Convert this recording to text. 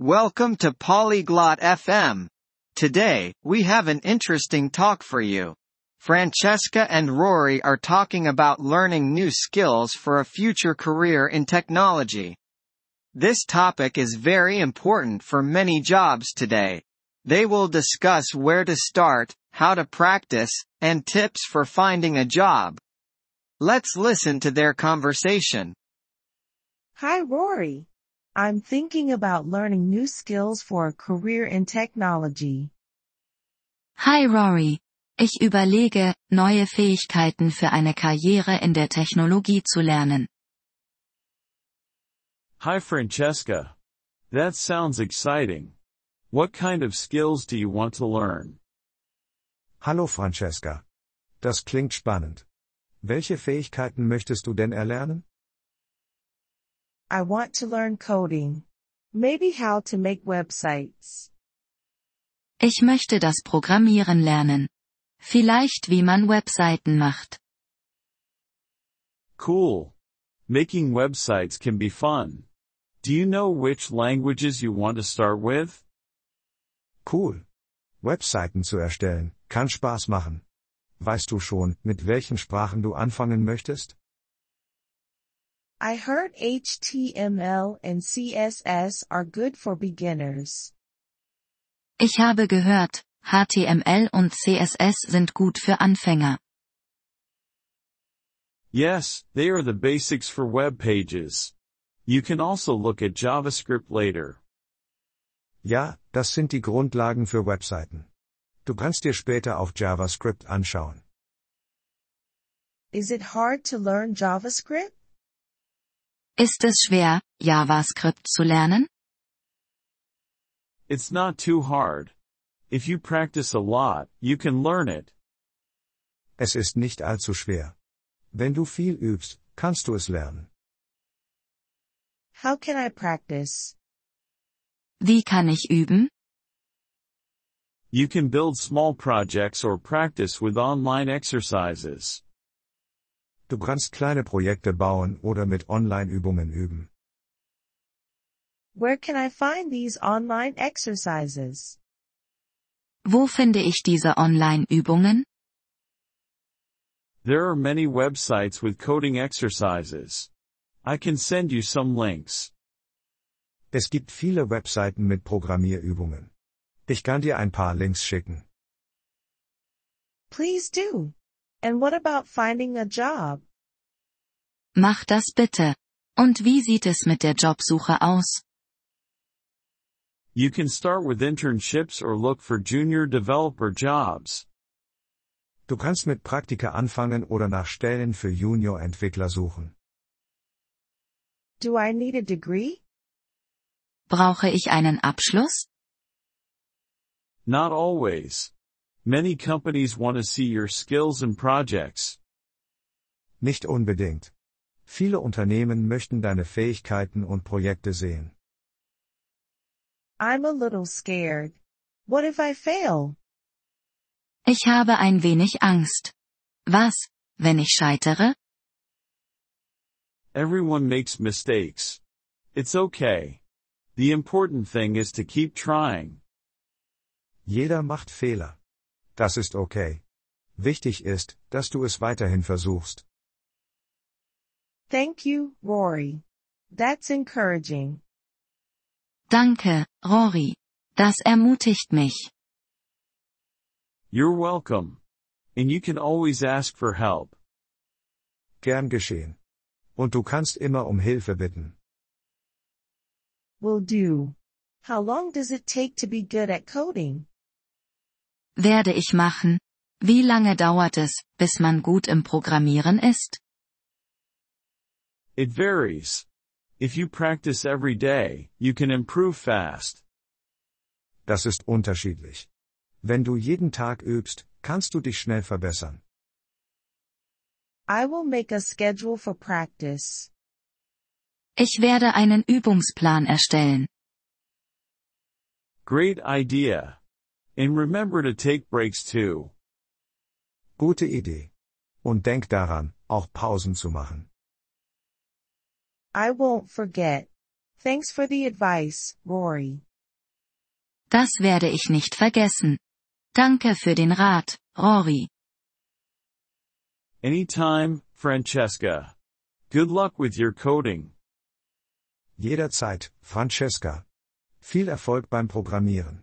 Welcome to Polyglot FM. Today, we have an interesting talk for you. Francesca and Rory are talking about learning new skills for a future career in technology. This topic is very important for many jobs today. They will discuss where to start, how to practice, and tips for finding a job. Let's listen to their conversation. Hi Rory. I'm thinking about learning new skills for a career in technology. Hi Rory. Ich überlege, neue Fähigkeiten für eine Karriere in der Technologie zu lernen. Hi Francesca. That sounds exciting. What kind of skills do you want to learn? Hallo Francesca. Das klingt spannend. Welche Fähigkeiten möchtest du denn erlernen? I want to learn coding. Maybe how to make websites. Ich möchte das Programmieren lernen. Vielleicht wie man Webseiten macht. Cool. Making websites can be fun. Do you know which languages you want to start with? Cool. Webseiten zu erstellen, kann Spaß machen. Weißt du schon, mit welchen Sprachen du anfangen möchtest? I heard HTML and CSS are good for beginners. Ich habe gehört, HTML und CSS sind gut für Anfänger. Yes, they are the basics for web pages. You can also look at JavaScript later. Ja, das sind die Grundlagen für Webseiten. Du kannst dir später auch JavaScript anschauen. Is it hard to learn JavaScript? Ist es schwer, JavaScript zu lernen? It's not too hard. If you practice a lot, you can learn it. Es ist nicht allzu schwer. Wenn du viel übst, kannst du es lernen. How can I practice? Wie kann ich üben? You can build small projects or practice with online exercises. Du kannst kleine Projekte bauen oder mit Online-Übungen üben. Where can I find these online exercises? Wo finde ich diese Online-Übungen? There are many websites with coding exercises. I can send you some links. Es gibt viele Webseiten mit Programmierübungen. Ich kann dir ein paar Links schicken. Please do. And what about finding a job? Mach das bitte. Und wie sieht es mit der Jobsuche aus? You can start with internships or look for junior developer jobs. Du kannst mit Praktika anfangen oder nach Stellen für Junior-Entwickler suchen. Do I need a degree? Brauche ich einen Abschluss? Not always. Many companies want to see your skills and projects. Nicht unbedingt. Viele Unternehmen möchten deine Fähigkeiten und Projekte sehen. I'm a little scared. What if I fail? Ich habe ein wenig Angst. Was, wenn ich scheitere? Everyone makes mistakes. It's okay. The important thing is to keep trying. Jeder macht Fehler. Das ist okay. Wichtig ist, dass du es weiterhin versuchst. Thank you, Rory. That's encouraging. Danke, Rory. Das ermutigt mich. You're welcome. And you can always ask for help. Gern geschehen. Und du kannst immer um Hilfe bitten. Will do. How long does it take to be good at coding? Werde ich machen. Wie lange dauert es, bis man gut im Programmieren ist? It varies. If you practice every day, you can improve fast. Das ist unterschiedlich. Wenn du jeden Tag übst, kannst du dich schnell verbessern. I will make a schedule for practice. Ich werde einen Übungsplan erstellen. Great idea. And remember to take breaks too. Gute Idee. Und denk daran, auch Pausen zu machen. I won't forget. Thanks for the advice, Rory. Das werde ich nicht vergessen. Danke für den Rat, Rory. Anytime, Francesca. Good luck with your coding. Jederzeit, Francesca. Viel Erfolg beim Programmieren.